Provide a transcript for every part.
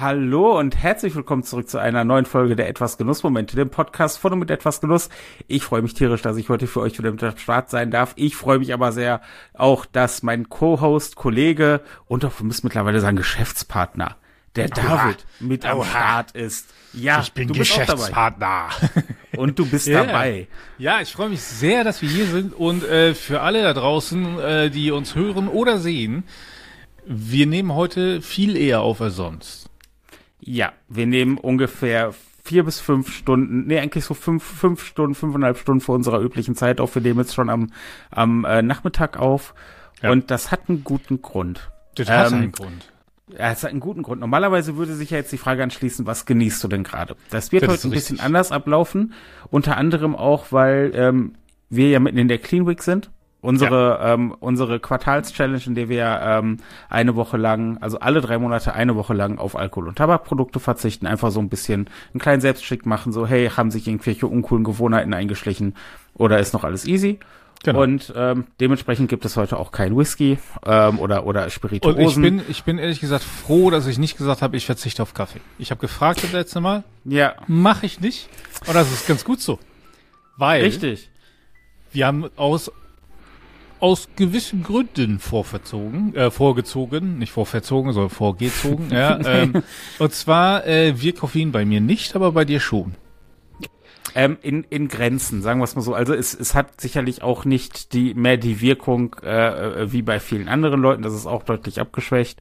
Hallo und herzlich willkommen zurück zu einer neuen Folge der Etwas Genussmomente, dem Podcast von und mit etwas Genuss. Ich freue mich tierisch, dass ich heute für euch wieder mit am Start sein darf. Ich freue mich aber sehr auch, dass mein Co-Host, Kollege und auch, wir müssen mittlerweile sagen, Geschäftspartner, der David mit am Oha. Start ist. Ja, Ich bin du bist auch dabei. Geschäftspartner. Und du bist Ja. dabei. Ja, ich freue mich sehr, dass wir hier sind und äh, für alle da draußen, äh, die uns hören oder sehen, wir nehmen heute viel eher auf als sonst. Ja, wir nehmen ungefähr vier bis fünf Stunden, nee, eigentlich so fünf, fünf Stunden, fünfeinhalb Stunden vor unserer üblichen Zeit auf. Wir nehmen jetzt schon am, am äh, Nachmittag auf. Ja. Und das hat einen guten Grund. Das hat Ähm, einen Grund. Ja, es hat einen guten Grund. Normalerweise würde sich ja jetzt die Frage anschließen, was genießt du denn gerade? Das wird Das heute ein bisschen anders ablaufen. Unter anderem auch, weil ähm, wir ja mitten in der Clean Week sind. Unsere, ähm, unsere Quartals-Challenge, in der wir ähm, eine Woche lang, also alle drei Monate eine Woche lang auf Alkohol- und Tabakprodukte verzichten, einfach so ein bisschen einen kleinen Selbstcheck machen, so hey, haben sich irgendwelche uncoolen Gewohnheiten eingeschlichen oder ist noch alles easy? Genau. Und ähm, dementsprechend gibt es heute auch kein Whisky ähm, oder oder Spirituosen. Und ich bin, ich bin ehrlich gesagt froh, dass ich nicht gesagt habe, ich verzichte auf Kaffee. Ich habe gefragt das letzte Mal, ja, mache ich nicht. Und das ist ganz gut so. Weil richtig. wir haben aus aus gewissen Gründen vorverzogen, äh, vorgezogen, nicht vorverzogen, sondern vorgezogen. ja, ähm, und zwar äh, wir Koffein bei mir nicht, aber bei dir schon. Ähm, in, in Grenzen, sagen wir es mal so. Also es, es hat sicherlich auch nicht die mehr die Wirkung äh, äh, wie bei vielen anderen Leuten. Das ist auch deutlich abgeschwächt.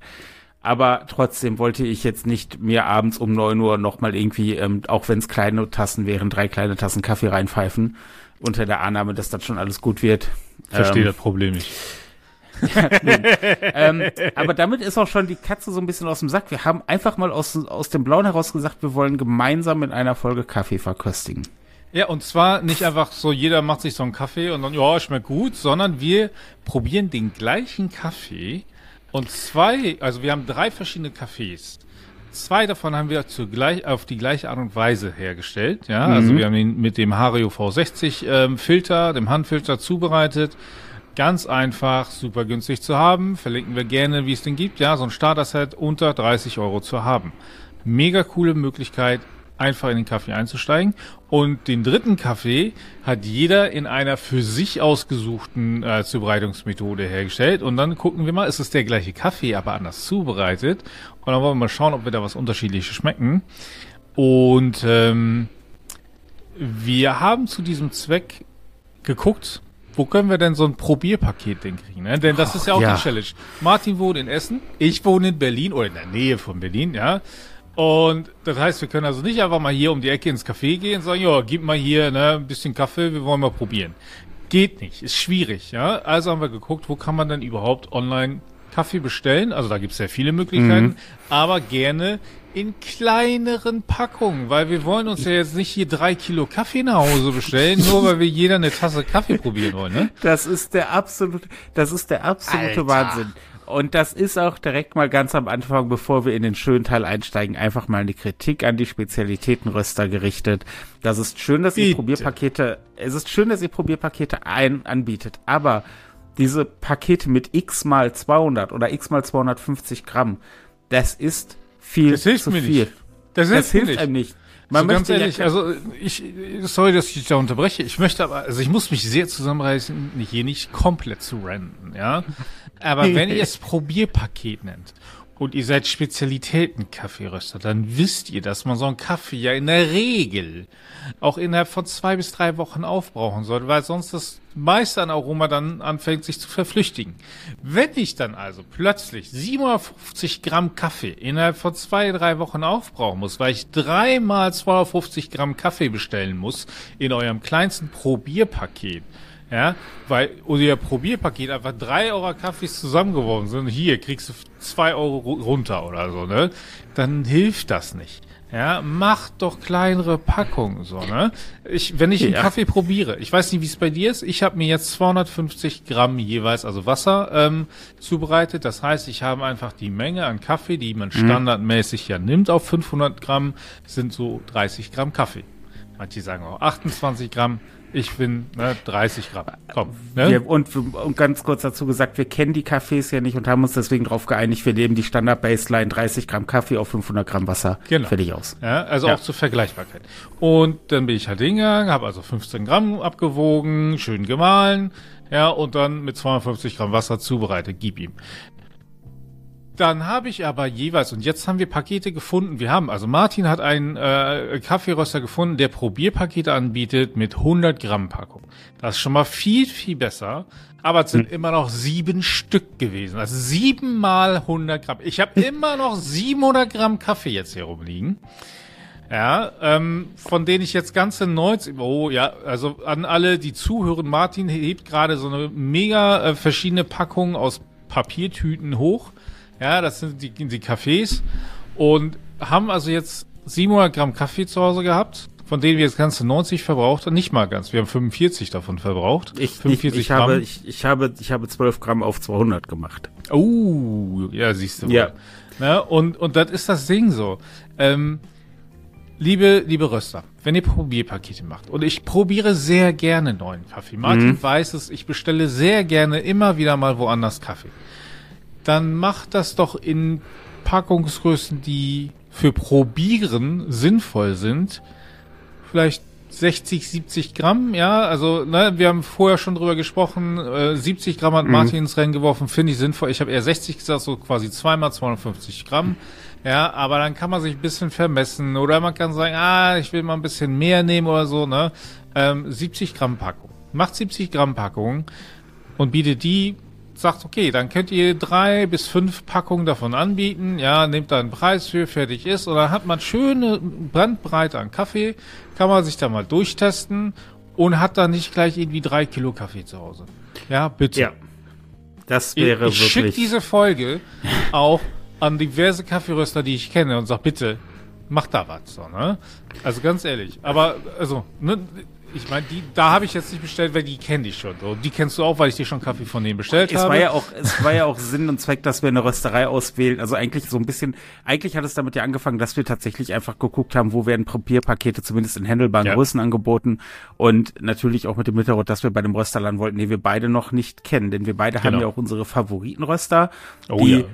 Aber trotzdem wollte ich jetzt nicht mir abends um neun Uhr nochmal irgendwie, ähm, auch wenn es kleine Tassen wären, drei kleine Tassen Kaffee reinpfeifen, unter der Annahme, dass dann schon alles gut wird. Verstehe Ähm, das Problem nicht. ähm, aber damit ist auch schon die Katze so ein bisschen aus dem Sack. Wir haben einfach mal aus, aus dem Blauen heraus gesagt, wir wollen gemeinsam in einer Folge Kaffee verköstigen. Ja, und zwar nicht einfach so, jeder macht sich so einen Kaffee und dann, ja, schmeckt gut, sondern wir probieren den gleichen Kaffee und zwei, also wir haben drei verschiedene Kaffees. Zwei davon haben wir zugleich, auf die gleiche Art und Weise hergestellt. Ja, also wir haben ihn mit dem Hario V60 ähm, Filter, dem Handfilter zubereitet. Ganz einfach, super günstig zu haben. Verlinken wir gerne, wie es den gibt. Ja, so ein Starter-Set unter 30 Euro zu haben. Mega coole Möglichkeit, einfach in den Kaffee einzusteigen. Und den dritten Kaffee hat jeder in einer für sich ausgesuchten äh, Zubereitungsmethode hergestellt. Und dann gucken wir mal, ist es der gleiche Kaffee, aber anders zubereitet. Und dann wollen wir mal schauen, ob wir da was Unterschiedliches schmecken. Und ähm, wir haben zu diesem Zweck geguckt, wo können wir denn so ein Probierpaket-Ding kriegen? Ne? Denn das ist ja auch ja. die Challenge. Martin wohnt in Essen, ich wohne in Berlin oder in der Nähe von Berlin, ja. Und das heißt, wir können also nicht einfach mal hier um die Ecke ins Café gehen und sagen, ja, gib mal hier ne, ein bisschen Kaffee, wir wollen mal probieren. Geht nicht, ist schwierig, ja. Also haben wir geguckt, wo kann man denn überhaupt online Kaffee bestellen? Also da gibt es sehr viele Möglichkeiten, aber gerne in kleineren Packungen, weil wir wollen uns ja jetzt nicht hier drei Kilo Kaffee nach Hause bestellen, nur weil wir jeder eine Tasse Kaffee probieren wollen, ne? Das ist der absolute, das ist der absolute Alter. Wahnsinn. Und das ist auch direkt mal ganz am Anfang, bevor wir in den schönen Teil einsteigen, einfach mal eine Kritik an die Spezialitätenröster gerichtet. Das ist schön, dass ihr. Probierpakete, es ist schön, dass ihr Probierpakete ein, anbietet, aber diese Pakete mit x mal 200 oder x mal 250 Gramm, das ist viel Das hilft zu mir viel. nicht. Das, Das hilft mir einem nicht. Man so ganz ehrlich, ja, also ich, sorry, dass ich dich da unterbreche. Ich möchte aber, also ich muss mich sehr zusammenreißen, hier nicht komplett zu renten, ja. Aber wenn ihr es Probierpaket nennt und ihr seid Spezialitäten-Kaffeeröster, dann wisst ihr, dass man so einen Kaffee ja in der Regel auch innerhalb von zwei bis drei Wochen aufbrauchen sollte, weil sonst das meiste an Aroma dann anfängt, sich zu verflüchtigen. Wenn ich dann also plötzlich 750 Gramm Kaffee innerhalb von zwei, drei Wochen aufbrauchen muss, weil ich dreimal 250 Gramm Kaffee bestellen muss in eurem kleinsten Probierpaket, ja, weil euer Probierpaket einfach drei Euro Kaffees zusammengeworfen sind, hier kriegst du zwei Euro ru- runter oder so, ne? Dann hilft das nicht. Ja, macht doch kleinere Packungen, so, ne? Ich, wenn ich einen Ja. Kaffee probiere, ich weiß nicht, wie es bei dir ist, ich habe mir jetzt 250 Gramm jeweils, also Wasser, ähm, zubereitet. Das heißt, ich habe einfach die Menge an Kaffee, die man standardmäßig ja nimmt auf 500 Gramm, sind so 30 Gramm Kaffee. Manche sagen auch 28 Gramm, Ich bin ne, 30 Gramm. Komm. Ne? Wir, und, und ganz kurz dazu gesagt, wir kennen die Kaffees ja nicht und haben uns deswegen darauf geeinigt, wir nehmen die Standard-Baseline 30 Gramm Kaffee auf 500 Gramm Wasser Genau. fertig aus. Ja, also Ja. auch zur Vergleichbarkeit. Und dann bin ich halt hingegangen, habe also 15 Gramm abgewogen, schön gemahlen, ja, und dann mit 250 Gramm Wasser zubereitet. Gib ihm. Dann habe ich aber jeweils, und jetzt haben wir Pakete gefunden, wir haben, also Martin hat einen äh, Kaffeeröster gefunden, der Probierpakete anbietet mit 100 Gramm Packung. Das ist schon mal viel, viel besser, aber es sind immer noch sieben Stück gewesen. Also sieben mal 100 Gramm. Ich habe immer noch 700 Gramm Kaffee jetzt hier rumliegen. Ja, ähm, von denen ich jetzt ganze 90, oh ja, also an alle, die zuhören, Martin hebt gerade so eine mega äh, verschiedene Packung aus Papiertüten hoch. Ja, das sind die, die Kaffees und haben also jetzt 700 Gramm Kaffee zu Hause gehabt, von denen wir jetzt ganze 90 verbraucht haben. Nicht mal ganz, wir haben 45 davon verbraucht. Ich, ich, 45 ich, habe, ich, ich, habe, ich habe 12 Gramm auf 200 gemacht. Oh, ja, siehst du. Ja. Ne? Und, und das ist das Ding so. Ähm, liebe, liebe Röster, wenn ihr Probierpakete macht, und ich probiere sehr gerne neuen Kaffee. Martin weiß es, ich bestelle sehr gerne immer wieder mal woanders Kaffee. Dann macht das doch in Packungsgrößen, die für Probieren sinnvoll sind. Vielleicht 60, 70 Gramm, ja, also ne, wir haben vorher schon drüber gesprochen, äh, 70 Gramm hat Martin ins Rennen geworfen, finde ich sinnvoll. Ich habe eher 60 gesagt, so quasi zweimal 250 Gramm. Ja, aber dann kann man sich ein bisschen vermessen oder man kann sagen, ah, ich will mal ein bisschen mehr nehmen oder so, ne? Ähm, 70 Gramm Packung. Macht 70 Gramm Packung und bietet die, sagt, okay, dann könnt ihr drei bis fünf Packungen davon anbieten, ja, nehmt da einen Preis für, fertig ist, und dann hat man schöne Brandbreite an Kaffee, kann man sich da mal durchtesten und hat dann nicht gleich irgendwie drei Kilo Kaffee zu Hause. Ja, bitte. Ja. Das Ich, wäre ich schicke wirklich. diese Folge auch an diverse Kaffeeröster, die ich kenne und sag, bitte, mach da was. So, ne? Also ganz ehrlich. Aber, also, ne, ich meine, die, da habe ich jetzt nicht bestellt, weil die kenne ich schon. So, die kennst du auch, weil ich dir schon Kaffee von denen bestellt es habe. war ja auch, es war ja auch Sinn und Zweck, dass wir eine Rösterei auswählen. Also eigentlich so ein bisschen, eigentlich hat es damit ja angefangen, dass wir tatsächlich einfach geguckt haben, wo werden Probierpakete zumindest in handelbaren Ja. Größen angeboten und natürlich auch mit dem Hintergrund, dass wir bei dem Rösterland wollten, den wir beide noch nicht kennen, denn wir beide haben Genau. ja auch unsere Favoritenröster, Oh die, ja.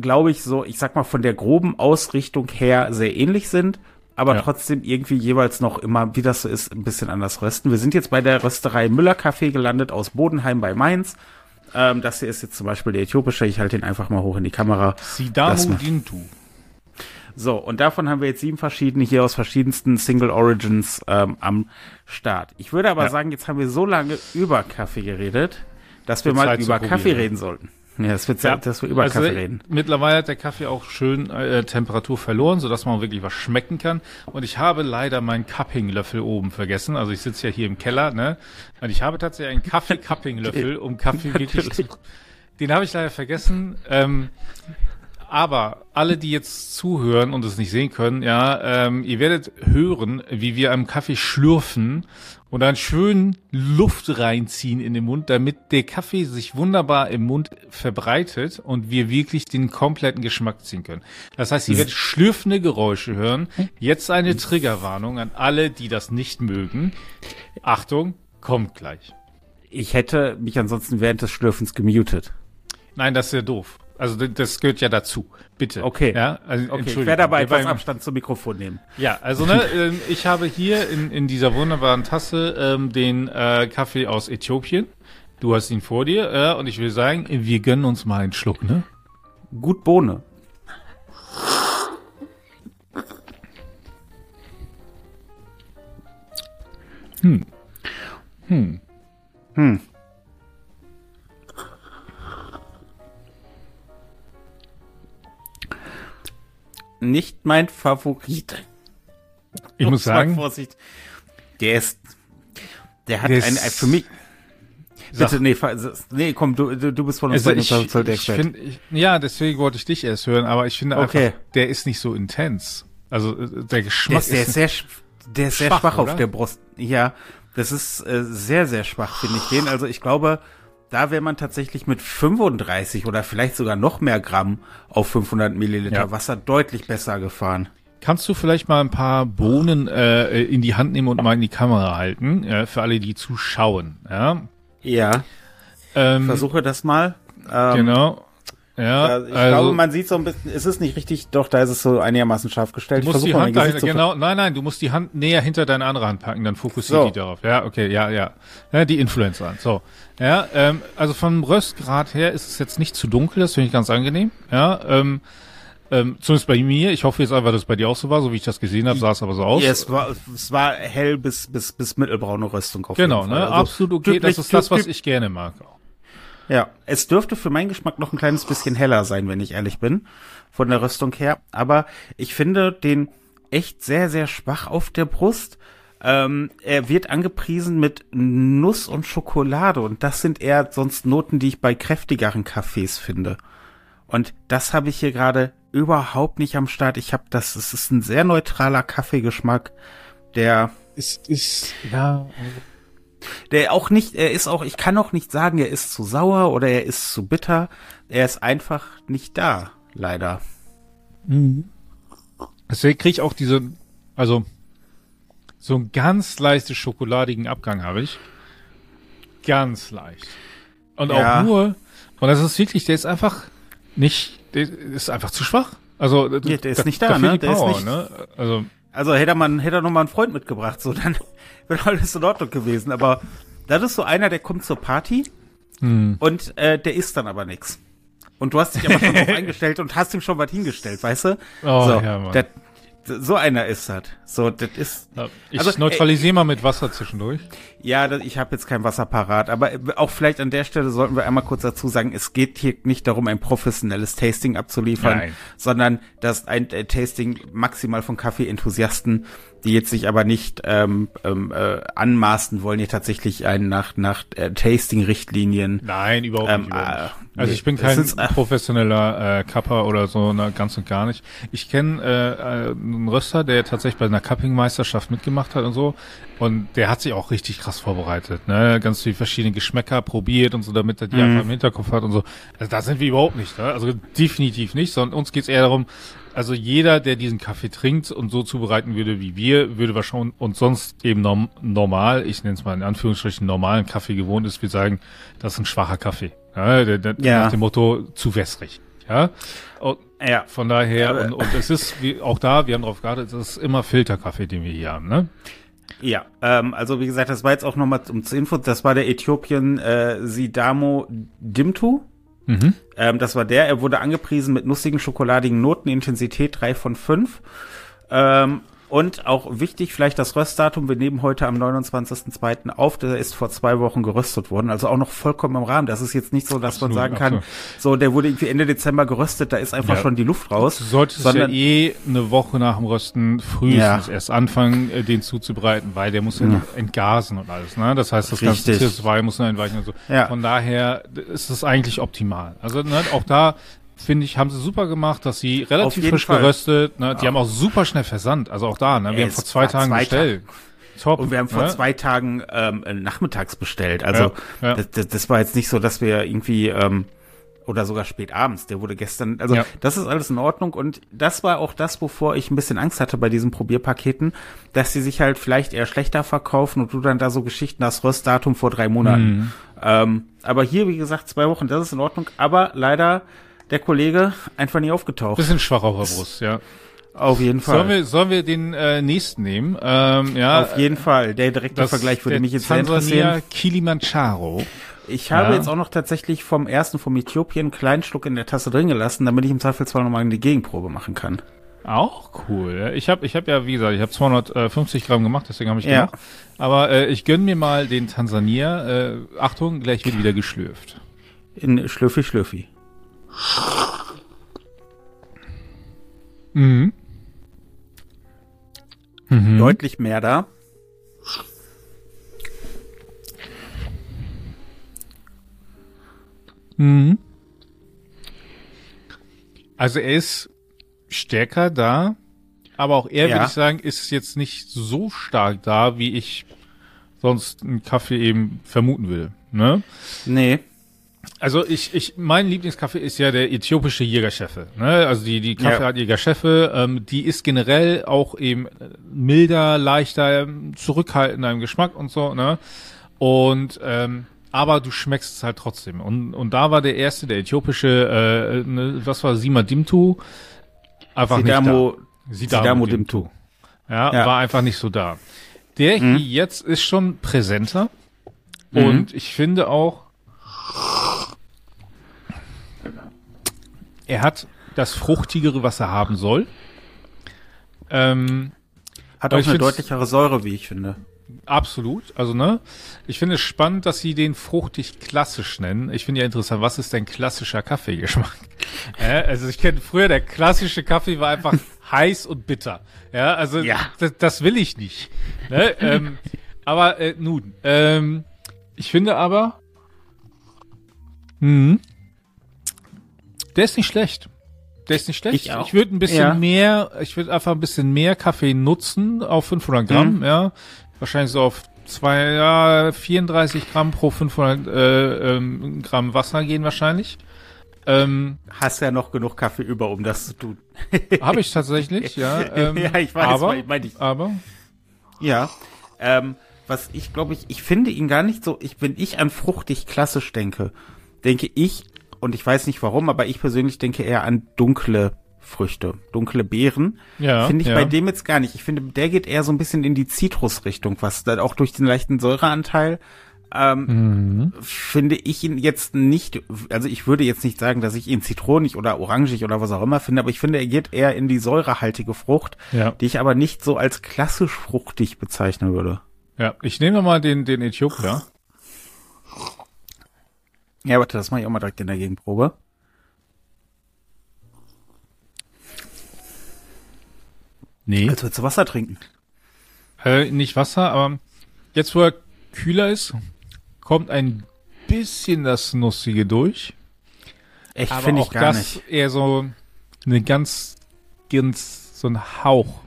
glaube ich, so, ich sag mal, von der groben Ausrichtung her sehr ähnlich sind. Aber Ja. trotzdem irgendwie jeweils noch immer, wie das so ist, ein bisschen anders rösten. Wir sind jetzt bei der Rösterei Müller Kaffee gelandet aus Bodenheim bei Mainz. Ähm, das hier ist jetzt zum Beispiel der äthiopische. Ich halte ihn einfach mal hoch in die Kamera. Sidamu Dintu. So, und davon haben wir jetzt sieben verschiedene hier aus verschiedensten Single Origins ähm, am Start. Ich würde aber Ja. sagen, jetzt haben wir so lange über Kaffee geredet, dass wir mal Zeit über Kaffee reden sollten. Ja, es wird Zeit, dass wir über also, Kaffee reden. Mittlerweile hat der Kaffee auch schön äh, Temperatur verloren, sodass man wirklich was schmecken kann. Und ich habe leider meinen Cupping-Löffel oben vergessen. Also ich sitze ja hier im Keller, ne? Und ich habe tatsächlich einen Kaffee-Cupping-Löffel, um Kaffee wirklich zu... Den habe ich leider vergessen. Ähm, aber alle, die jetzt zuhören und es nicht sehen können, ja, ähm, ihr werdet hören, wie wir am Kaffee schlürfen und dann schön Luft reinziehen in den Mund, damit der Kaffee sich wunderbar im Mund verbreitet und wir wirklich den kompletten Geschmack ziehen können. Das heißt, ihr werdet schlürfende Geräusche hören. Jetzt eine Triggerwarnung an alle, die das nicht mögen. Achtung, kommt gleich. Ich hätte mich ansonsten während des Schlürfens gemutet. Nein, das ist ja doof. Also das gehört ja dazu. Bitte. Okay. Ja, also, Okay, ich werde aber etwas Abstand zum Mikrofon nehmen. Ja, also ne, ähm, ich habe hier in, in dieser wunderbaren Tasse ähm, den äh, Kaffee aus Äthiopien. Du hast ihn vor dir äh, und ich will sagen, wir gönnen uns mal einen Schluck, ne? Gut Bohne. Hm. Hm. Nicht mein Favorit. Ich muss sagen, Vorsicht. Der ist, der hat Der ein, ist- für mich, bitte, nee, nee, komm, du, du, bist von uns also ich, ich Experte. finde, ich, ja, deswegen wollte ich dich erst hören, aber ich finde Okay. einfach, der ist nicht so intens. Also äh, der Der Geschmack ist, der ist sehr, sch- der ist sehr schwach, schwach, oder? auf der Brust. Ja, das ist äh, sehr, sehr schwach, finde ich den. Also ich glaube, da wäre man tatsächlich mit 35 oder vielleicht sogar noch mehr Gramm auf 500 Milliliter Ja. Wasser deutlich besser gefahren. kannst du vielleicht mal ein paar Bohnen äh, in die Hand nehmen und mal in die Kamera halten, äh, für alle, die zuschauen. Ja. Ja. Ähm, Versuche das mal. Ähm, genau. Ja, ich also, glaube, man sieht so ein bisschen, es ist nicht richtig, doch, da ist es so einigermaßen scharf gestellt. Du musst die Hand dahin, genau, nein, nein, du musst die Hand näher hinter deine andere Hand packen, dann fokussiert so. die darauf. Ja, okay, ja, ja. ja die Influencer. So. Ja, ähm, also vom Röstgrad her ist es jetzt nicht zu dunkel, das finde ich ganz angenehm. Ja, ähm, ähm, zumindest bei mir. Ich hoffe jetzt einfach, dass es bei dir auch so war, so wie ich das gesehen habe, sah es aber so aus. Ja, es war, es war hell bis, bis, bis mittelbraune Röstung auf Genau, ne? Also Absolut okay. Das ist das, was ich gerne mag. Auch. Ja, es dürfte für meinen Geschmack noch ein kleines bisschen heller sein, wenn ich ehrlich bin, von der Rüstung her. Aber ich finde den echt sehr, sehr schwach auf der Brust. Ähm, er wird angepriesen mit Nuss und Schokolade und das sind eher sonst Noten, die ich bei kräftigeren Kaffees finde. Und das habe ich hier gerade überhaupt nicht am Start. Ich habe das, es ist ein sehr neutraler Kaffeegeschmack, der ist, ist, ja, der auch nicht, er ist auch, ich kann auch nicht sagen, er ist zu sauer oder er ist zu bitter. Er ist einfach nicht da, leider. Mhm. Deswegen kriege ich auch diese, also so einen ganz leichte schokoladigen Abgang habe ich. Ganz leicht. Und ja. auch nur, und das ist wirklich, der ist einfach nicht, der ist einfach zu schwach. Also, ja, der ist nicht da, ne? Der Power, ist nicht, ne? Also, also hätte man, hätte er noch mal einen Freund mitgebracht, so dann wäre alles in Ordnung gewesen. Aber das ist so einer, der kommt zur Party hm. und äh, der isst dann aber nix. Und du hast dich aber schon drauf eingestellt und hast ihm schon was hingestellt, weißt du? Oh, so, ja, Mann. Der, so einer ist das. So, das ist. Ich also, neutralisiere äh, mal mit Wasser zwischendurch. Ja, das, ich habe jetzt kein Wasser parat, aber auch vielleicht an der Stelle sollten wir einmal kurz dazu sagen, es geht hier nicht darum, ein professionelles Tasting abzuliefern, Nein. sondern dass ein äh, Tasting maximal von Kaffee-Enthusiasten die jetzt sich aber nicht ähm, ähm, äh, anmaßen wollen, hier tatsächlich einen nach nach äh, Tasting-Richtlinien. Nein, überhaupt ähm, nicht. Überhaupt nicht. Äh, also ich bin kein ist, äh, professioneller äh, Kapper oder so, na, ganz und gar nicht. Ich kenne äh, äh, einen Röster, der tatsächlich bei einer Cupping-Meisterschaft mitgemacht hat und so. Und der hat sich auch richtig krass vorbereitet, ne? Ganz viele verschiedene Geschmäcker probiert und so, damit er die mhm. einfach im Hinterkopf hat und so. Also da sind wir überhaupt nicht, ne? Also definitiv nicht, sondern uns geht's eher darum, also jeder, der diesen Kaffee trinkt und so zubereiten würde wie wir, würde wahrscheinlich und sonst eben norm normal, ich nenne es mal in Anführungsstrichen normalen Kaffee gewohnt ist, wir sagen, das ist ein schwacher Kaffee. Ja, der, der, ja. Nach dem Motto zu wässrig. Ja. Und ja. Von daher, und, und es ist wie, auch da, wir haben darauf geachtet, es ist immer Filterkaffee, den wir hier haben, ne? Ja, ähm, also wie gesagt, das war jetzt auch nochmal um zur Info, das war der Äthiopien äh, Sidamo Dimtu. Mhm. Ähm, das war der, er wurde angepriesen mit nussigen, schokoladigen Noten, Intensität 3 von 5. Ähm, und auch wichtig, vielleicht das Röstdatum. Wir nehmen heute am 29.02. auf. Der ist vor zwei Wochen geröstet worden. Also auch noch vollkommen im Rahmen. Das ist jetzt nicht so, dass absolut, man sagen kann, absolut. so, der wurde irgendwie Ende Dezember geröstet. Da ist einfach ja. schon die Luft raus. Du solltest sondern, ja eh eine Woche nach dem Rösten frühestens ja. erst anfangen, äh, den zuzubereiten, weil der muss ja, ja. entgasen und alles. Ne? Das heißt, das Richtig. ganze CO2 muss noch entweichen und so. Ja. Von daher ist es eigentlich optimal. Also ne, auch da finde ich, haben sie super gemacht, dass sie relativ frisch Fall. geröstet, ne? Die ja. haben auch super schnell versandt. Also auch da, ne? Wir haben vor zwei Tagen zwei bestellt. Top. Und wir haben vor ne? zwei Tagen ähm, nachmittags bestellt. Also ja, ja. Das, das war jetzt nicht so, dass wir irgendwie ähm, oder sogar spät abends. Der wurde gestern, also ja. das ist alles in Ordnung und das war auch das, wovor ich ein bisschen Angst hatte bei diesen Probierpaketen, dass sie sich halt vielleicht eher schlechter verkaufen und du dann da so Geschichten hast, Röstdatum vor drei Monaten. Mhm. Ähm, aber hier, wie gesagt, zwei Wochen, das ist in Ordnung. Aber leider der Kollege einfach nie aufgetaucht. Bisschen schwach auf der Brust, ja. Auf jeden Fall. Sollen wir, sollen wir den äh, nächsten nehmen? Ähm, ja, Auf jeden Fall. Der direkte Vergleich würde mich jetzt sehr interessieren. Kilimanjaro. Ich habe ja. jetzt auch noch tatsächlich vom ersten, vom Äthiopien, einen kleinen Schluck in der Tasse drin gelassen, damit ich im Zweifelsfall nochmal eine Gegenprobe machen kann. Auch cool. Ich habe ich hab ja, wie gesagt, ich habe 250 Gramm gemacht, deswegen habe ich ja. gemacht. Aber äh, ich gönn mir mal den Tansania. Äh, Achtung, gleich wird wieder geschlürft. In Schlürfi Schlürfi. Mhm. Mhm. Deutlich mehr da. Mhm. Also er ist stärker da, aber auch er, ja. würde ich sagen, ist jetzt nicht so stark da, wie ich sonst einen Kaffee eben vermuten will. Ne? Nee. Also ich, ich, mein Lieblingskaffee ist ja der äthiopische Jägerscheffe. Ne? Also die, die Kaffeeart ja. Jägerscheffe, ähm, die ist generell auch eben milder, leichter, zurückhaltender im Geschmack und so. Ne? Und ähm, aber du schmeckst es halt trotzdem. Und, und da war der erste, der äthiopische, äh, ne, was war Sima Dimtu? Einfach Sidamo, nicht da. Sidamo, Sidamo Dimtu. Ja, ja, war einfach nicht so da. Der mhm. hier jetzt ist schon präsenter. Mhm. Und ich finde auch, er hat das Fruchtigere, was er haben soll. Ähm, hat auch eine deutlichere Säure, wie ich finde. Absolut. Also, ne? Ich finde es spannend, dass sie den fruchtig klassisch nennen. Ich finde ja interessant, was ist denn klassischer Kaffeegeschmack? äh, also, ich kenne früher, der klassische Kaffee war einfach heiß und bitter. Ja, also, ja. Das, das will ich nicht. Ne? ähm, aber, äh, nun, ähm, ich finde aber, hm, der ist nicht schlecht. Der ist nicht schlecht. Ich, ich würde ein bisschen ja. mehr, ich würde einfach ein bisschen mehr Kaffee nutzen auf 500 Gramm, mhm. ja. Wahrscheinlich so auf zwei, ja, 34 Gramm pro 500 äh, ähm, Gramm Wasser gehen wahrscheinlich. Ähm, Hast ja noch genug Kaffee über, um das zu tun. Habe ich tatsächlich, ja. Ähm, ja, ich weiß, aber, mein ich. aber. Ja. Ähm, was ich glaube ich, ich finde ihn gar nicht so, ich, wenn ich an fruchtig klassisch denke, denke ich und ich weiß nicht warum, aber ich persönlich denke eher an dunkle Früchte, dunkle Beeren. Ja. Finde ich ja. bei dem jetzt gar nicht. Ich finde, der geht eher so ein bisschen in die Zitrusrichtung, was dann auch durch den leichten Säureanteil ähm, mhm. finde ich ihn jetzt nicht, also ich würde jetzt nicht sagen, dass ich ihn zitronig oder orangig oder was auch immer finde, aber ich finde, er geht eher in die säurehaltige Frucht, ja. die ich aber nicht so als klassisch fruchtig bezeichnen würde. Ja, ich nehme mal den, den Äthiopier. Ja, warte, das mache ich auch mal direkt in der Gegenprobe. Nee. Als würdest du Wasser trinken. Äh, nicht Wasser, aber jetzt, wo er kühler ist, kommt ein bisschen das Nussige durch. Echt, finde ich gar das nicht. eher so eine ganz, ganz, so ein Hauch.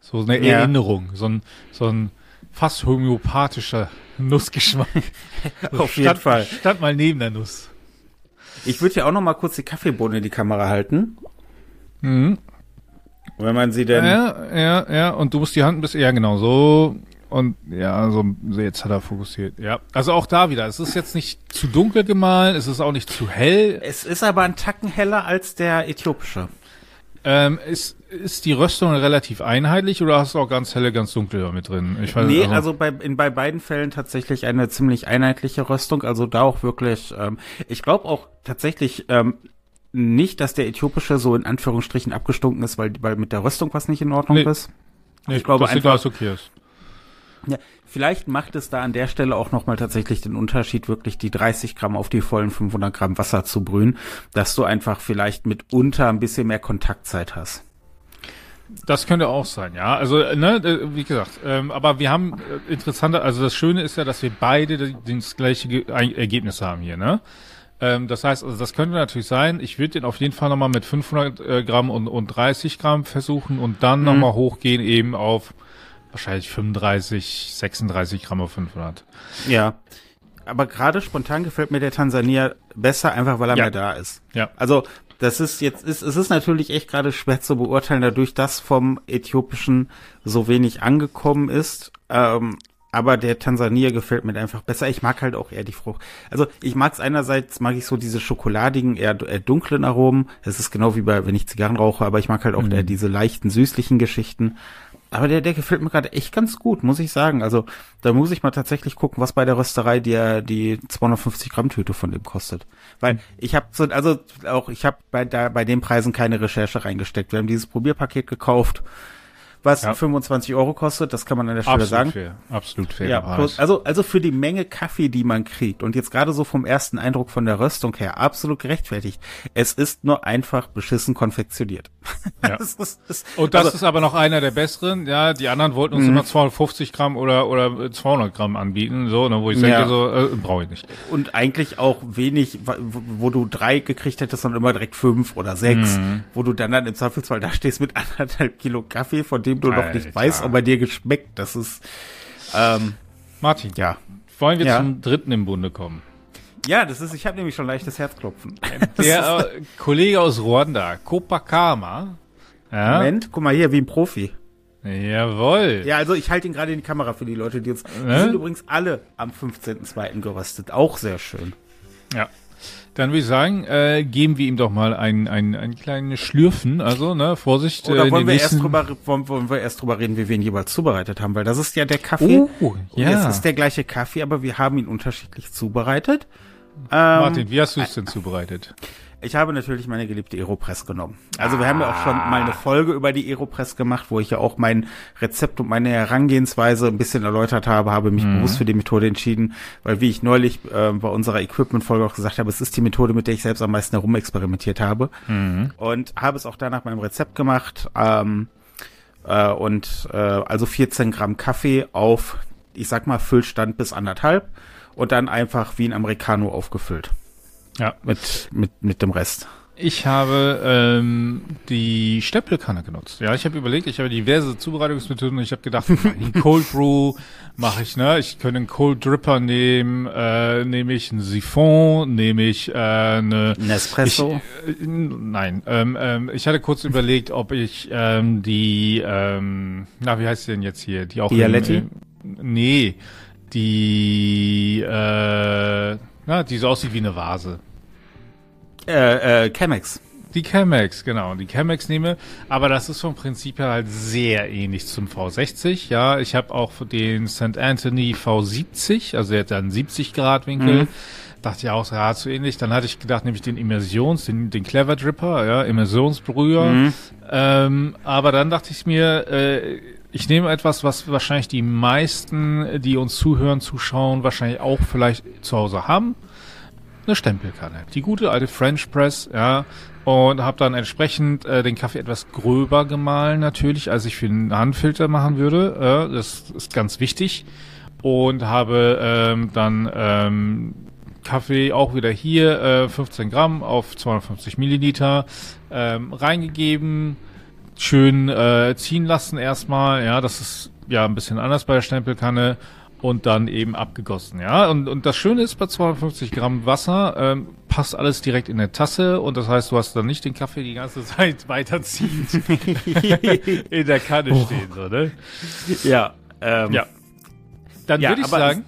So eine ja. Erinnerung. So ein, so ein fast homöopathischer Nussgeschmack. Auf jeden Fall. Stand mal neben der Nuss. Ich würde ja auch noch mal kurz die Kaffeebohne in die Kamera halten. Mhm. Wenn man sie denn. Ja, ja, ja. Und du musst die Hand ein bisschen, ja, genau, so. Und ja, so, jetzt hat er fokussiert. Ja. Also auch da wieder. Es ist jetzt nicht zu dunkel gemahlen, es ist auch nicht zu hell. Es ist aber ein Tacken heller als der äthiopische. Ähm, ist, ist die Röstung relativ einheitlich oder hast du auch ganz helle, ganz dunkle mit drin? Ich weiß, nee, also, also bei, in, bei beiden Fällen tatsächlich eine ziemlich einheitliche Röstung. Also da auch wirklich, ähm, ich glaube auch tatsächlich ähm, nicht, dass der äthiopische so in Anführungsstrichen abgestunken ist, weil, weil mit der Röstung was nicht in Ordnung nee. ist. Nee, ich glaube einfach, okay ist. Ja, vielleicht macht es da an der Stelle auch nochmal tatsächlich den Unterschied, wirklich die 30 Gramm auf die vollen 500 Gramm Wasser zu brühen, dass du einfach vielleicht mitunter ein bisschen mehr Kontaktzeit hast. Das könnte auch sein, ja. Also, ne, äh, wie gesagt, ähm, aber wir haben äh, interessante, also das Schöne ist ja, dass wir beide das gleiche Ergebnis haben hier, ne? Ähm, das heißt, also das könnte natürlich sein. Ich würde den auf jeden Fall nochmal mit 500 äh, Gramm und, und 30 Gramm versuchen und dann mhm. nochmal hochgehen eben auf wahrscheinlich 35, 36 Gramm auf 500. Ja. Aber gerade spontan gefällt mir der Tansania besser, einfach weil er ja. mehr da ist. Ja. Also, das ist jetzt, ist, es ist natürlich echt gerade schwer zu beurteilen, dadurch, dass vom Äthiopischen so wenig angekommen ist. Ähm, aber der Tansania gefällt mir einfach besser. Ich mag halt auch eher die Frucht. Also ich mag es einerseits, mag ich so diese schokoladigen, eher, eher dunklen Aromen. Es ist genau wie bei, wenn ich Zigarren rauche, aber ich mag halt auch mhm. eher diese leichten, süßlichen Geschichten. Aber der, der gefällt mir gerade echt ganz gut, muss ich sagen. Also da muss ich mal tatsächlich gucken, was bei der Rösterei die, die 250 Gramm Tüte von dem kostet. Weil ich habe so, also auch ich habe bei, da, bei den Preisen keine Recherche reingesteckt. Wir haben dieses Probierpaket gekauft was ja. 25 Euro kostet, das kann man an der Stelle Absolut sagen. Fair. Absolut fair. Ja, plus, also, also für die Menge Kaffee, die man kriegt und jetzt gerade so vom ersten Eindruck von der Röstung her, absolut gerechtfertigt. Es ist nur einfach beschissen konfektioniert. Ja. das ist, das, und das also, ist aber noch einer der besseren, ja, die anderen wollten uns mhm. immer 250 Gramm oder, oder 200 Gramm anbieten, so, ne, wo ich denke, ja. so, äh, brauche ich nicht. Und eigentlich auch wenig, wo du drei gekriegt hättest und immer direkt fünf oder sechs, mhm. wo du dann, dann im Zweifelsfall da stehst mit anderthalb Kilo Kaffee, von dem dem du Alter. noch nicht weißt, ob er dir geschmeckt. Das ist, ähm, Martin. Ja. Wollen wir ja. zum dritten im Bunde kommen? Ja, das ist, ich habe nämlich schon leichtes Herzklopfen. Der äh, Kollege aus Ruanda, Copacama. Ja. Moment, guck mal hier, wie ein Profi. Jawohl. Ja, also ich halte ihn gerade in die Kamera für die Leute, die uns. Die Ne? sind übrigens alle am 15.02. geröstet. Auch sehr schön. Ja. Dann würde ich sagen, äh, geben wir ihm doch mal ein, ein, ein kleines Schlürfen. Also, ne, Vorsicht. Oder äh, in wollen wir, erst drüber, wollen, wollen wir erst drüber reden, wie wir ihn jeweils zubereitet haben? Weil das ist ja der Kaffee. Oh, ja. Jetzt ist der gleiche Kaffee, aber wir haben ihn unterschiedlich zubereitet. Ähm, Martin, wie hast du es denn zubereitet? Ich habe natürlich meine geliebte Aeropress genommen. Also wir haben ja auch schon mal eine Folge über die Aeropress gemacht, wo ich ja auch mein Rezept und meine Herangehensweise ein bisschen erläutert habe, habe mich bewusst für die Methode entschieden, weil wie ich neulich äh, bei unserer Equipment-Folge auch gesagt habe, es ist die Methode, mit der ich selbst am meisten herumexperimentiert habe. Und habe es auch danach meinem Rezept gemacht ähm, äh, und äh, also 14 Gramm Kaffee auf, ich sag mal, Füllstand bis anderthalb und dann einfach wie ein Americano aufgefüllt Ja. mit, mit, mit dem Rest. Ich habe ähm, die Stempelkanne genutzt. Ja, ich habe überlegt, ich habe diverse Zubereitungsmethoden und ich habe gedacht, einen Cold Brew mache ich, ne? Ich könnte einen Cold Dripper nehmen, äh, nehme ich einen Siphon, nehme ich äh, eine Nespresso. Ich, äh, nein, ähm, ähm, ich hatte kurz überlegt, ob ich ähm, die, ähm, na, wie heißt sie denn jetzt hier? Die auch im- Bialetti? im- nee, die, äh, na, die so aussieht wie eine Vase. Äh, äh, Chemex. Die Chemex, genau. Die Chemex nehme, aber das ist vom Prinzip her halt sehr ähnlich zum V60. Ja, ich habe auch den St. Anthony V70, also der hat dann 70 Grad Winkel. Mhm. Dachte ja auch, ja, zu ähnlich. Dann hatte ich gedacht, nämlich den Immersions, den, den Clever Dripper, ja, Immersionsbrüher. Mhm. Ähm, aber dann dachte ich mir, äh, ich nehme etwas, was wahrscheinlich die meisten, die uns zuhören, zuschauen, wahrscheinlich auch vielleicht zu Hause haben eine Stempelkanne. Die gute alte French Press, ja. Und habe dann entsprechend äh, den Kaffee etwas gröber gemahlen natürlich, als ich für einen Handfilter machen würde. Äh, das ist ganz wichtig. Und habe ähm, dann ähm, Kaffee auch wieder hier, äh, 15 Gramm auf 250 Milliliter ähm, reingegeben, schön äh, ziehen lassen erstmal. Ja, das ist ja ein bisschen anders bei der Stempelkanne und dann eben abgegossen. Ja, und, und das Schöne ist bei 250 Gramm Wasser ähm, passt alles direkt in der Tasse und das heißt, du hast dann nicht den Kaffee die ganze Zeit weiterziehend in der Kanne stehen, so, ne? Ja. Ähm, Ja. Dann Ja, würde ich sagen,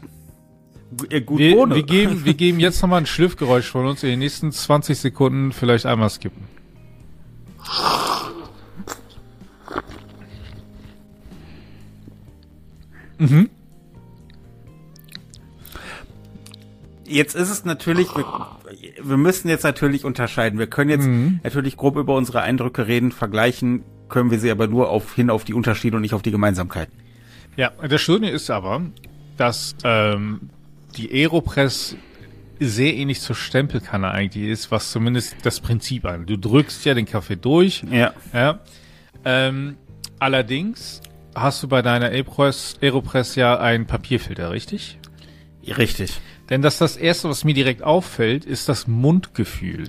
äh, gut wir, ohne. wir, geben, wir geben jetzt nochmal ein Schlürfgeräusch von uns in den nächsten 20 Sekunden vielleicht einmal skippen. Jetzt ist es natürlich, wir, wir müssen jetzt natürlich unterscheiden. Wir können jetzt Mhm. natürlich grob über unsere Eindrücke reden, vergleichen können wir sie aber nur auf, hin auf die Unterschiede und nicht auf die Gemeinsamkeiten. Ja, das Schöne ist aber, dass ähm, die Aeropress sehr ähnlich zur Stempelkanne eigentlich ist, was zumindest das Prinzip an. Du drückst ja den Kaffee durch. Ja. Ja. Ähm, allerdings hast du bei deiner Aeropress, Aeropress ja einen Papierfilter, richtig? Richtig. Denn das das erste, was mir direkt auffällt, ist das Mundgefühl.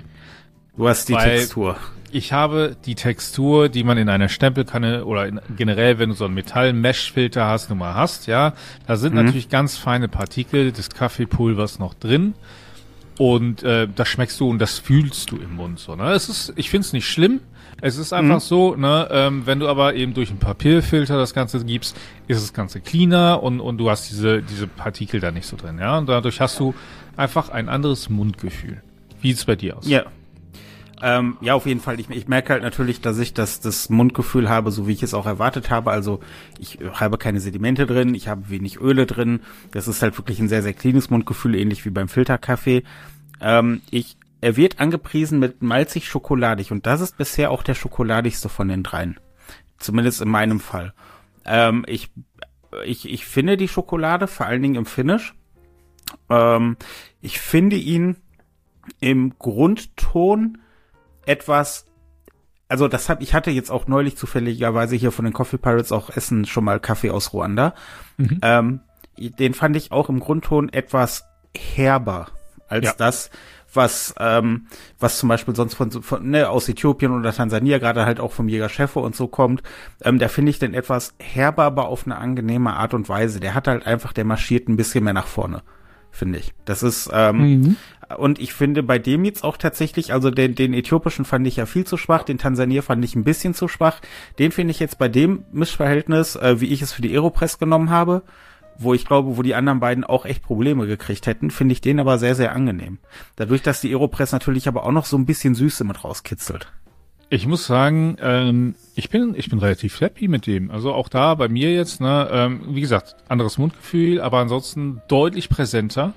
Du hast die Weil- Textur. Ich habe die Textur, die man in einer Stempelkanne oder in, generell, wenn du so einen Metall-Mesh-Filter hast, nun mal hast, ja. Da sind natürlich ganz feine Partikel des Kaffeepulvers noch drin. Und äh, das schmeckst du und das fühlst du im Mund so. Ne? Es ist, ich finde es nicht schlimm. Es ist einfach so, ne, ähm, wenn du aber eben durch einen Papierfilter das Ganze gibst, ist das Ganze cleaner und, und du hast diese, diese Partikel da nicht so drin, ja. Und dadurch hast du einfach ein anderes Mundgefühl. Wie sieht's bei dir aus? Ja. Ähm, ja, auf jeden Fall. Ich, ich merke halt natürlich, dass ich das, das Mundgefühl habe, so wie ich es auch erwartet habe. Also ich habe keine Sedimente drin, ich habe wenig Öle drin. Das ist halt wirklich ein sehr, sehr cleanes Mundgefühl, ähnlich wie beim Filterkaffee. Ähm, ich, er wird angepriesen mit malzig schokoladig und das ist bisher auch der schokoladigste von den dreien. Zumindest in meinem Fall. Ähm, ich, ich, ich finde die Schokolade, vor allen Dingen im Finish. Ähm, ich finde ihn im Grundton etwas, also das hab, ich hatte jetzt auch neulich zufälligerweise hier von den Coffee Pirates auch Essen schon mal Kaffee aus Ruanda. Mhm. Ähm, den fand ich auch im Grundton etwas herber als Ja. das, was ähm, was zum Beispiel sonst von, von ne, aus Äthiopien oder Tansania gerade halt auch vom Jäger Scheffe und so kommt. Ähm, da finde ich den etwas herber, aber auf eine angenehme Art und Weise. Der hat halt einfach, der marschiert ein bisschen mehr nach vorne. finde ich. Das ist, ähm, mhm. und ich finde bei dem jetzt auch tatsächlich, also den, den äthiopischen fand ich ja viel zu schwach, den Tansanier fand ich ein bisschen zu schwach. Den finde ich jetzt bei dem Mischverhältnis, äh, wie ich es für die Aeropress genommen habe, wo ich glaube, wo die anderen beiden auch echt Probleme gekriegt hätten, finde ich den aber sehr, sehr angenehm. Dadurch, dass die Aeropress natürlich aber auch noch so ein bisschen Süße mit rauskitzelt. Ich muss sagen, ähm, ich bin ich bin relativ happy mit dem. Also auch da bei mir jetzt, ne, ähm, wie gesagt, anderes Mundgefühl, aber ansonsten deutlich präsenter.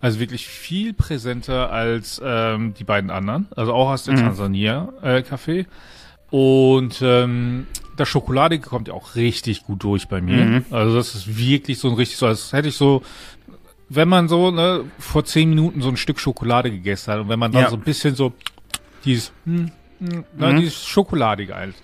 Also wirklich viel präsenter als ähm, die beiden anderen. Also auch aus der mhm. Tansania äh. Und ähm, das Schokoladige kommt ja auch richtig gut durch bei mir. Mhm. Also das ist wirklich so ein richtig so, als hätte ich so, wenn man so ne, vor zehn Minuten so ein Stück Schokolade gegessen hat und wenn man dann ja. so ein bisschen so dieses hm, hm, mhm. dieses Schokoladige halt.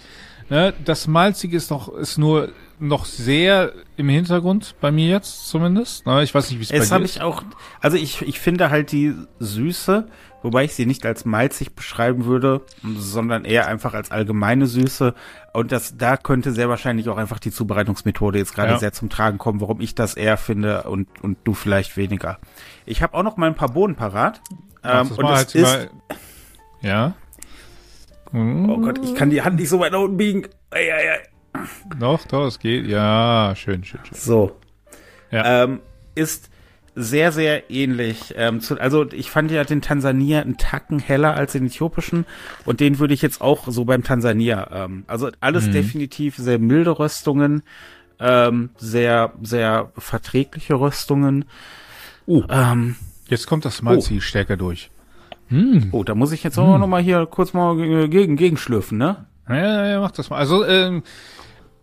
Ne, das Malzige ist noch, ist nur noch sehr im Hintergrund bei mir jetzt zumindest. Ne, ich weiß nicht, wie es bei dir ist. Es habe ich auch, also ich, ich finde halt die Süße, wobei ich sie nicht als malzig beschreiben würde, sondern eher einfach als allgemeine Süße. Und das, da könnte sehr wahrscheinlich auch einfach die Zubereitungsmethode jetzt gerade ja. sehr zum Tragen kommen, warum ich das eher finde und, und du vielleicht weniger. Ich habe auch noch mal ein paar Bohnen parat. Ähm, und es halt ist, ja. Oh Gott, ich kann die Hand nicht so weit nach unten biegen. Ei, ei, ei. Doch, doch, es geht. Ja, schön, schön, schön. So. Ja. Ähm, ist sehr, sehr ähnlich. Ähm, zu, also ich fand ja den Tansania einen Tacken heller als den äthiopischen und den würde ich jetzt auch so beim Tansania. Ähm, also alles mhm. definitiv sehr milde Röstungen, ähm, sehr, sehr verträgliche Röstungen. Uh, ähm, jetzt kommt das Malzi oh. stärker durch. Hm. Oh, da muss ich jetzt auch hm. noch mal hier kurz mal gegen gegenschlürfen, ne? Ja, ja, ja, mach das mal. Also ähm,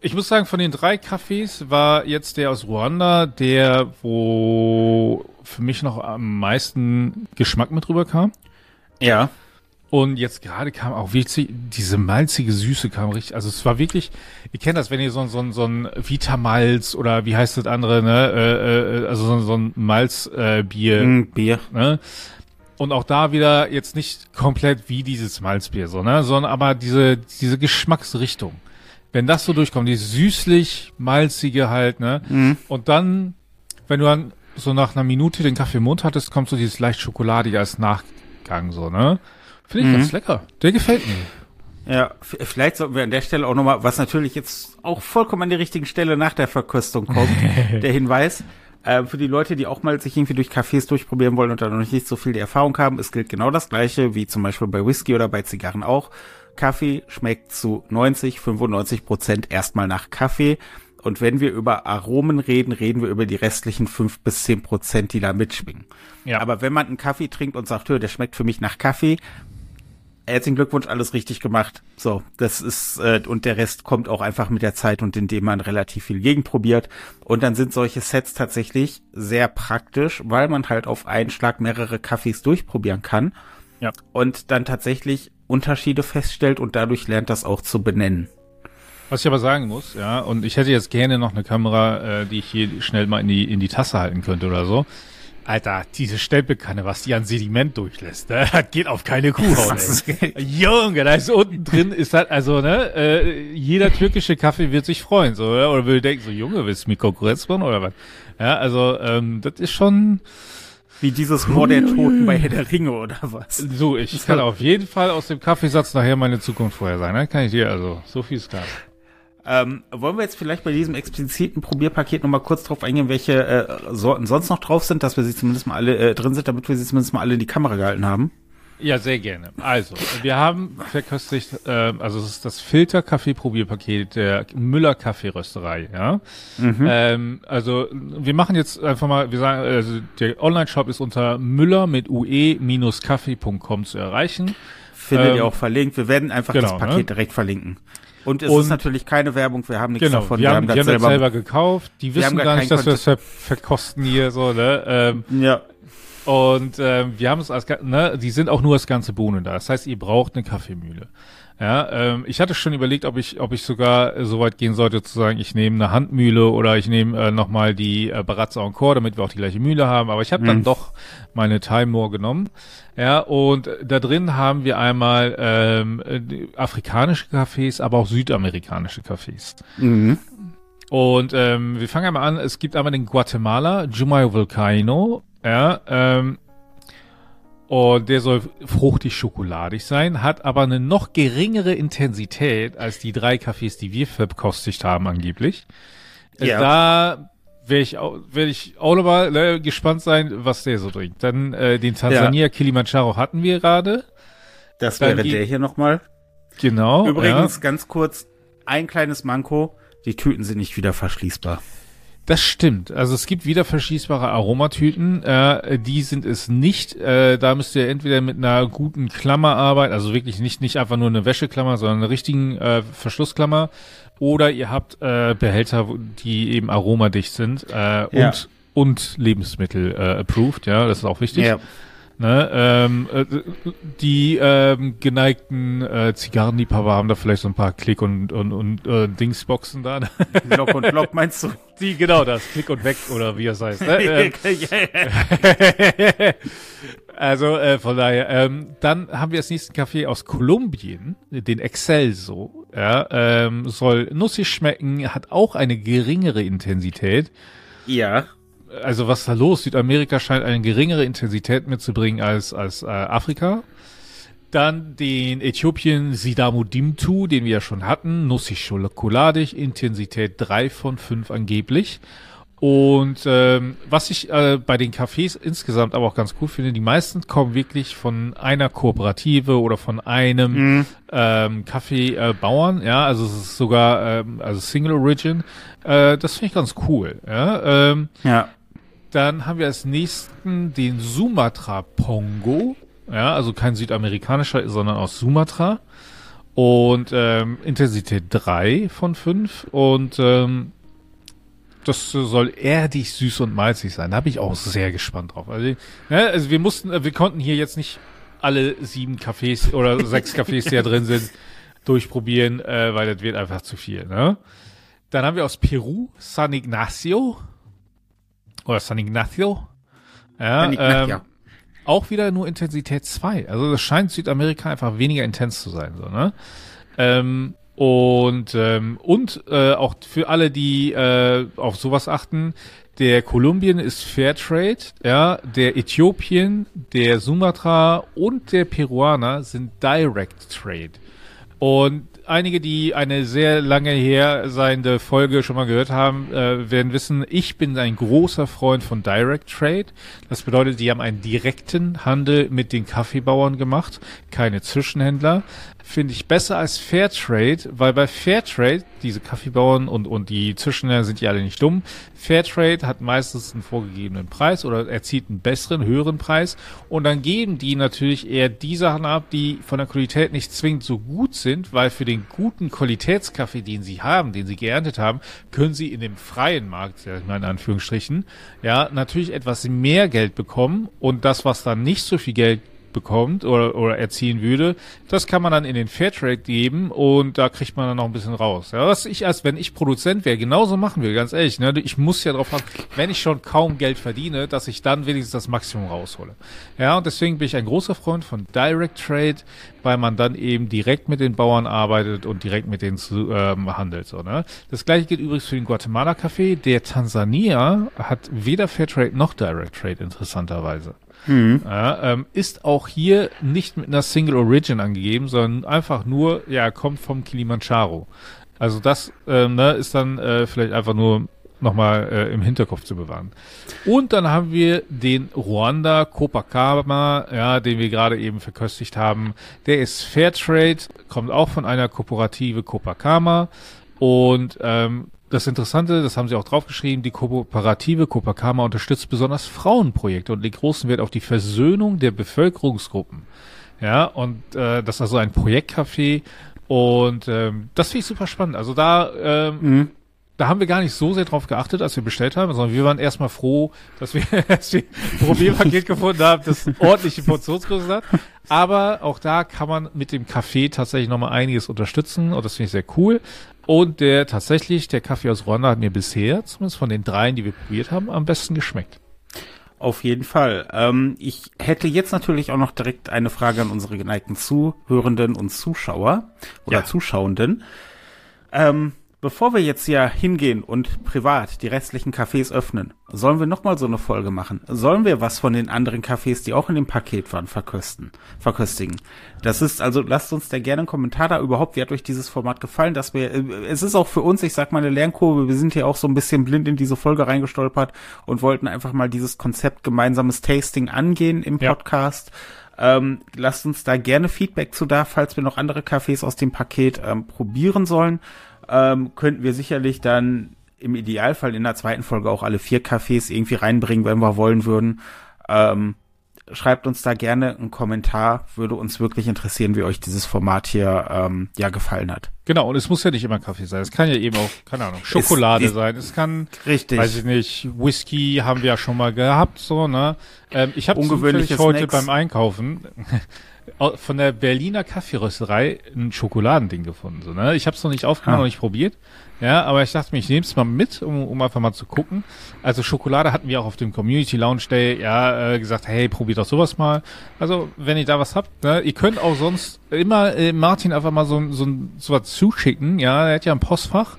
ich muss sagen, von den drei Kaffees war jetzt der aus Ruanda der, wo für mich noch am meisten Geschmack mit rüberkam. Ja. Und jetzt gerade kam auch wirklich, diese malzige Süße kam richtig, also es war wirklich, ihr kennt das, wenn ihr so, so, so ein Vitamalz oder wie heißt das andere, ne, äh, äh, also so, so ein Malzbier. Äh, Bier, mm, Bier. Ne? Und auch da wieder jetzt nicht komplett wie dieses Malzbier, so, ne? Sondern aber diese, diese Geschmacksrichtung. Wenn das so durchkommt, die süßlich, malzige halt, ne? Mhm. Und dann, wenn du dann so nach einer Minute den Kaffee im Mund hattest, kommt so dieses leicht schokoladige als Nachgang, so, ne? Finde ich mhm. ganz lecker. Der gefällt mir. Ja, vielleicht sollten wir an der Stelle auch nochmal, was natürlich jetzt auch vollkommen an die richtigen Stelle nach der Verkostung kommt, der Hinweis. Äh, für die Leute, die auch mal sich irgendwie durch Cafés durchprobieren wollen und da noch nicht so viel die Erfahrung haben, es gilt genau das gleiche wie zum Beispiel bei Whisky oder bei Zigarren auch. Kaffee schmeckt zu 90, 95 Prozent erstmal nach Kaffee. Und wenn wir über Aromen reden, reden wir über die restlichen fünf bis zehn Prozent, die da mitschwingen. Ja. Aber wenn man einen Kaffee trinkt und sagt, der schmeckt für mich nach Kaffee, herzlichen Glückwunsch, alles richtig gemacht. So, das ist, äh, und der Rest kommt auch einfach mit der Zeit und indem man relativ viel gegenprobiert. Und dann sind solche Sets tatsächlich sehr praktisch, weil man halt auf einen Schlag mehrere Kaffees durchprobieren kann. Ja. Und dann tatsächlich Unterschiede feststellt und dadurch lernt das auch zu benennen. Was ich aber sagen muss, ja, und ich hätte jetzt gerne noch eine Kamera, äh, die ich hier schnell mal in die, in die Tasse halten könnte oder so. Alter, diese Stempelkanne, was die an Sediment durchlässt, ne? das geht auf keine Kuhhaut. Junge, da ist unten drin, ist halt, also, ne, äh, jeder türkische Kaffee wird sich freuen, so, oder, oder will denken, so, Junge, willst du mir Konkurrenz machen, oder was? Ja, also, ähm, das ist schon, wie dieses Moor der Toten bei Herr der Ringe oder was? So, ich kann auf jeden Fall aus dem Kaffeesatz nachher meine Zukunft vorher sein. Ne? Kann ich dir also. So viel ist klar. Ähm, wollen wir jetzt vielleicht bei diesem expliziten Probierpaket nochmal kurz drauf eingehen, welche äh, Sorten sonst noch drauf sind, dass wir sie zumindest mal alle äh, drin sind, damit wir sie zumindest mal alle in die Kamera gehalten haben? Ja, sehr gerne. Also, wir haben verköstigt, äh, also es ist das Filter-Kaffee-Probierpaket der Müller Kaffeerösterei, ja. Mhm. Ähm, also, wir machen jetzt einfach mal, wir sagen, also der Online-Shop ist unter müller mit ue-kaffee.com zu erreichen. Findet ähm, ihr auch verlinkt. Wir werden einfach genau, das Paket ne? direkt verlinken. Und es und, ist natürlich keine Werbung, wir haben nichts genau, davon. Wir, wir haben, das, selber, selber, gekauft. Die wissen gar, gar nicht, dass wir das ver verkosten hier so, ne? Ähm, ja. Und äh, wir haben es als, ne, die sind auch nur als ganze Bohnen da. Das heißt, ihr braucht eine Kaffeemühle. Ja, ähm, ich hatte schon überlegt, ob ich, ob ich sogar äh, so weit gehen sollte zu sagen, ich nehme eine Handmühle oder ich nehme äh, nochmal die äh, Barazza Encore, damit wir auch die gleiche Mühle haben. Aber ich habe mhm. dann doch meine Time More genommen. Ja, und da drin haben wir einmal ähm, afrikanische Cafés, aber auch südamerikanische Cafés. Mhm. Und ähm, wir fangen einmal an. Es gibt einmal den Guatemala Jumayo Volcano Ja, ähm, und der soll fruchtig schokoladig sein, hat aber eine noch geringere Intensität als die drei Kaffees, die wir verkostigt haben angeblich. Äh, Ja. Da werde ich, auch- werd ich auch nochmal äh, gespannt sein, was der so trinkt. Dann äh, den Tansania Kilimanjaro hatten wir gerade. Das Dann wäre der hier nochmal. Genau. Übrigens, ganz kurz, ein kleines Manko. Die Tüten sind nicht wieder verschließbar. Das stimmt. Also es gibt wieder verschließbare Aromatüten. Äh, die sind es nicht. Äh, da müsst ihr entweder mit einer guten Klammer arbeiten, also wirklich nicht nicht einfach nur eine Wäscheklammer, sondern eine richtigen äh, Verschlussklammer. Oder ihr habt äh, Behälter, die eben aromadicht sind äh, Ja. und und Lebensmittel äh, approved. Ja, das ist auch wichtig. Ne, ähm, äh, die ähm, geneigten äh, Zigarrenliebhaber haben da vielleicht so ein paar Klick- und, und, und äh, Dingsboxen da. Lock und Lock meinst du? Die, genau das, Klick und weg oder wie es heißt. Ne? Ähm, also äh, von daher, ähm, dann haben wir als nächsten Kaffee aus Kolumbien, den Excelso. Ja, ähm, soll nussig schmecken, hat auch eine geringere Intensität. ja. Also was ist da los? Südamerika scheint eine geringere Intensität mitzubringen als, als äh, Afrika. Dann den Äthiopien Sidamu Dimtu, den wir ja schon hatten, nussig schokoladig, Intensität 3 von 5 angeblich. Und ähm, was ich äh, bei den Cafés insgesamt aber auch ganz cool finde, die meisten kommen wirklich von einer Kooperative oder von einem ähm, Kaffeebauern, ja, also es ist sogar ähm, also Single Origin. Äh, das finde ich ganz cool. Ja, ähm, Ja. Dann haben wir als nächsten den Sumatra Pongo. Ja, also kein südamerikanischer, sondern aus Sumatra. Und ähm, Intensität 3 von 5. Und ähm, das soll erdig süß und malzig sein. Da bin ich auch sehr gespannt drauf. Also, ne, also wir mussten, äh, wir konnten hier jetzt nicht alle sieben Cafés oder sechs Cafés, die da drin sind, durchprobieren, äh, weil das wird einfach zu viel. Ne? Dann haben wir aus Peru San Ignacio oder San Ignacio. Ja, San Ignacio. Ähm, auch wieder nur Intensität 2. Also das scheint Südamerika einfach weniger intens zu sein. So, ne? ähm, und ähm, und äh, auch für alle, die äh, auf sowas achten, der Kolumbien ist Fairtrade, ja, der Äthiopien, der Sumatra und der Peruaner sind Direct Trade. Und einige, die eine sehr lange her seiende Folge schon mal gehört haben, äh, werden wissen, ich bin ein großer Freund von Direct Trade. Das bedeutet, die haben einen direkten Handel mit den Kaffeebauern gemacht, keine Zwischenhändler. Finde ich besser als Fairtrade, weil bei Fairtrade, diese Kaffeebauern und, und die Zwischenhändler sind ja alle nicht dumm. Fairtrade hat meistens einen vorgegebenen Preis oder erzielt einen besseren, höheren Preis. Und dann geben die natürlich eher die Sachen ab, die von der Qualität nicht zwingend so gut sind, weil für den guten Qualitätskaffee, den sie haben, den sie geerntet haben, können sie in dem freien Markt, sag ich mal in Anführungsstrichen, ja, natürlich etwas mehr Geld bekommen und das, was dann nicht so viel Geld bekommt oder, oder erzielen würde, das kann man dann in den Fairtrade geben und da kriegt man dann noch ein bisschen raus. Ja, was ich als wenn ich Produzent wäre, genauso machen will, ganz ehrlich. Ne? Ich muss ja darauf haben, wenn ich schon kaum Geld verdiene, dass ich dann wenigstens das Maximum raushole. Ja, und deswegen bin ich ein großer Freund von Direct Trade, weil man dann eben direkt mit den Bauern arbeitet und direkt mit denen zu, ähm, handelt. So, ne? Das gleiche gilt übrigens für den Guatemala Kaffee. Der Tansania hat weder Fairtrade noch Direct Trade, interessanterweise. Ja, ähm, ist auch hier nicht mit einer Single Origin angegeben, sondern einfach nur, ja, kommt vom Kilimanjaro. Also das ähm, ne, ist dann äh, vielleicht einfach nur nochmal äh, im Hinterkopf zu bewahren. Und dann haben wir den Ruanda Copacabana, ja, den wir gerade eben verköstigt haben. Der ist Fairtrade, kommt auch von einer Kooperative Copacabana und ähm, das Interessante, das haben sie auch draufgeschrieben, die Kooperative Copacabana unterstützt besonders Frauenprojekte und legt großen Wert auf die Versöhnung der Bevölkerungsgruppen. Ja, und äh, das ist also ein Projektcafé und ähm, das finde ich super spannend. Also da, ähm, da haben wir gar nicht so sehr drauf geachtet, als wir bestellt haben, sondern wir waren erstmal froh, dass wir, dass wir ein Probierpaket gefunden haben, das ordentliche Portionsgröße hat. Aber auch da kann man mit dem Kaffee tatsächlich nochmal einiges unterstützen und das finde ich sehr cool. Und der tatsächlich, der Kaffee aus Ruanda hat mir bisher, zumindest von den dreien, die wir probiert haben, am besten geschmeckt. Auf jeden Fall. Ähm, ich hätte jetzt natürlich auch noch direkt eine Frage an unsere geneigten Zuhörenden und Zuschauer oder Ja. Zuschauenden. Ähm, Bevor wir jetzt hier hingehen und privat die restlichen Cafés öffnen, sollen wir nochmal so eine Folge machen? Sollen wir was von den anderen Cafés, die auch in dem Paket waren, verkösten, verköstigen? Das ist, also lasst uns da gerne einen Kommentar da überhaupt, wie hat euch dieses Format gefallen, dass wir, äh, es ist auch für uns, ich sag mal, eine Lernkurve, wir sind hier auch so ein bisschen blind in diese Folge reingestolpert und wollten einfach mal dieses Konzept gemeinsames Tasting angehen im Podcast. Ja. Ähm, lasst uns da gerne Feedback zu da, falls wir noch andere Cafés aus dem Paket ähm, probieren sollen ähm, könnten wir sicherlich dann im Idealfall in der zweiten Folge auch alle vier Cafés irgendwie reinbringen, wenn wir wollen würden. Ähm, schreibt uns da gerne einen Kommentar. Würde uns wirklich interessieren, wie euch dieses Format hier ähm, ja gefallen hat. Genau, und es muss ja nicht immer Kaffee sein. Es kann ja eben auch, keine Ahnung, Schokolade ist, sein. Es kann, richtig. weiß ich nicht, Whisky haben wir ja schon mal gehabt, so, ne? Ähm, ich habe ungewöhnlich heute Snacks. beim Einkaufen von der Berliner Kaffeerösterei ein Schokoladending gefunden. So, ne? Ich habe es noch nicht aufgenommen, ah. noch nicht probiert. Ja, aber ich dachte mir, ich nehme es mal mit, um, um einfach mal zu gucken. Also Schokolade hatten wir auch auf dem Community Lounge Day ja äh, gesagt, hey, probiert doch sowas mal. Also wenn ihr da was habt, ne, ihr könnt auch sonst immer äh, Martin einfach mal so, so, so was zuschicken. Ja, er hat ja ein Postfach.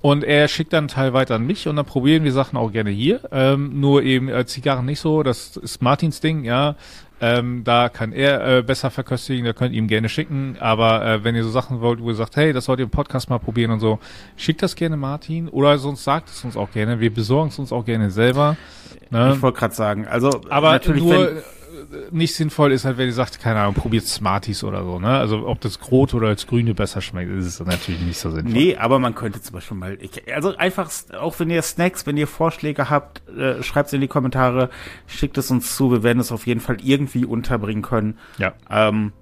Und er schickt dann einen Teil weiter an mich und dann probieren wir Sachen auch gerne hier. Ähm, nur eben äh, Zigarren nicht so, das ist Martins Ding, ja. Ähm, da kann er äh, besser verköstigen, da könnt ihr ihm gerne schicken. Aber äh, wenn ihr so Sachen wollt, wo ihr sagt, hey, das sollt ihr im Podcast mal probieren und so, schickt das gerne Martin oder sonst sagt es uns auch gerne. Wir besorgen es uns auch gerne selber. Ne? Ich wollte gerade sagen, also aber natürlich, nur, wenn, nicht sinnvoll ist halt, wenn ihr sagt, keine Ahnung, probiert Smarties oder so, ne? Also ob das Rot oder das Grüne besser schmeckt, ist es natürlich nicht so sinnvoll. Nee, aber man könnte zum Beispiel mal, ich, also einfach, auch wenn ihr Snacks, wenn ihr Vorschläge habt, äh, schreibt es in die Kommentare, schickt es uns zu, wir werden es auf jeden Fall irgendwie unterbringen können. Ja. Ähm,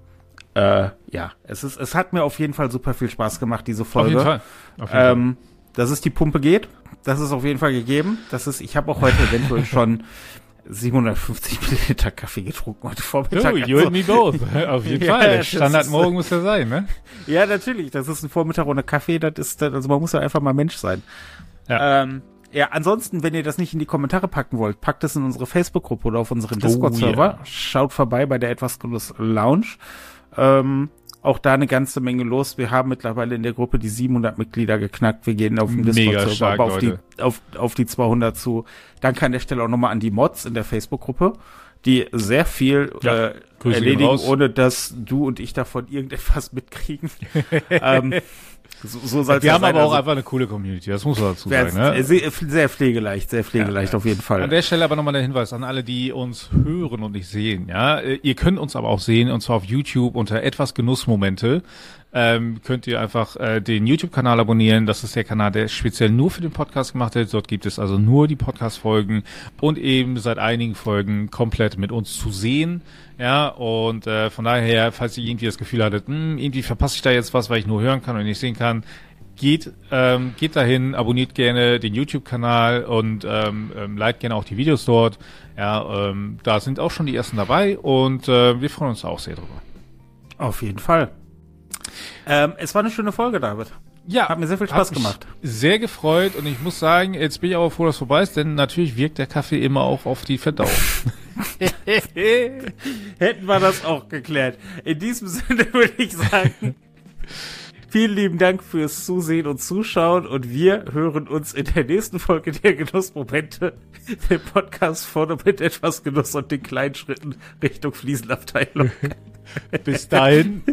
äh, ja, es ist, es hat mir auf jeden Fall super viel Spaß gemacht, diese Folge. Auf jeden Fall. Auf jeden ähm, Fall. Dass es die Pumpe geht, das ist auf jeden Fall gegeben. Das ist, ich habe auch heute eventuell schon 750 Milliliter Kaffee getrunken heute Vormittag. Oh, you also, and me both. Auf jeden ja, Fall. Standard morgen muss ja sein, ne? Ja, natürlich. Das ist ein Vormittag ohne Kaffee. Das ist, also man muss ja einfach mal Mensch sein. Ja. Ähm, ja, ansonsten, wenn ihr das nicht in die Kommentare packen wollt, packt es in unsere Facebook-Gruppe oder auf unseren oh, Discord-Server. Yeah. Schaut vorbei bei der etwas Lounge. Ähm, auch da eine ganze Menge los. Wir haben mittlerweile in der Gruppe die 700 Mitglieder geknackt. Wir gehen auf dem Discord-Server auf die, auf, auf die 200 zu. Danke an der Stelle auch nochmal an die Mods in der Facebook-Gruppe, die sehr viel ja, äh, erledigen, ohne dass du und ich davon irgendetwas mitkriegen. ähm, so, so soll Wir haben aber auch also, einfach eine coole Community, das muss man dazu sagen. Ne? Sehr, sehr pflegeleicht, sehr pflegeleicht ja, auf jeden Fall. An der Stelle aber nochmal der Hinweis an alle, die uns hören und nicht sehen. Ja, Ihr könnt uns aber auch sehen, und zwar auf YouTube unter etwas Genussmomente. Ähm, könnt ihr einfach äh, den YouTube-Kanal abonnieren. Das ist der Kanal, der speziell nur für den Podcast gemacht wird. Dort gibt es also nur die Podcast-Folgen und eben seit einigen Folgen komplett mit uns zu sehen. Ja, und äh, von daher, falls ihr irgendwie das Gefühl hattet, hm, irgendwie verpasse ich da jetzt was, weil ich nur hören kann und nicht sehen kann, geht, ähm, geht dahin, abonniert gerne den YouTube-Kanal und ähm, ähm, liked gerne auch die Videos dort. Ja, ähm, da sind auch schon die ersten dabei und äh, wir freuen uns auch sehr drüber. Auf jeden Fall. Ähm, es war eine schöne Folge, David. Ja. Hat mir sehr viel Spaß gemacht. Sehr gefreut und ich muss sagen, jetzt bin ich aber froh, dass es vorbei ist, denn natürlich wirkt der Kaffee immer auch auf die Verdauung. Hätten wir das auch geklärt. In diesem Sinne würde ich sagen, vielen lieben Dank fürs Zusehen und Zuschauen und wir hören uns in der nächsten Folge der Genussmomente, dem Podcast vorne mit etwas Genuss und den kleinen Schritten Richtung Fliesenabteilung. Bis dahin.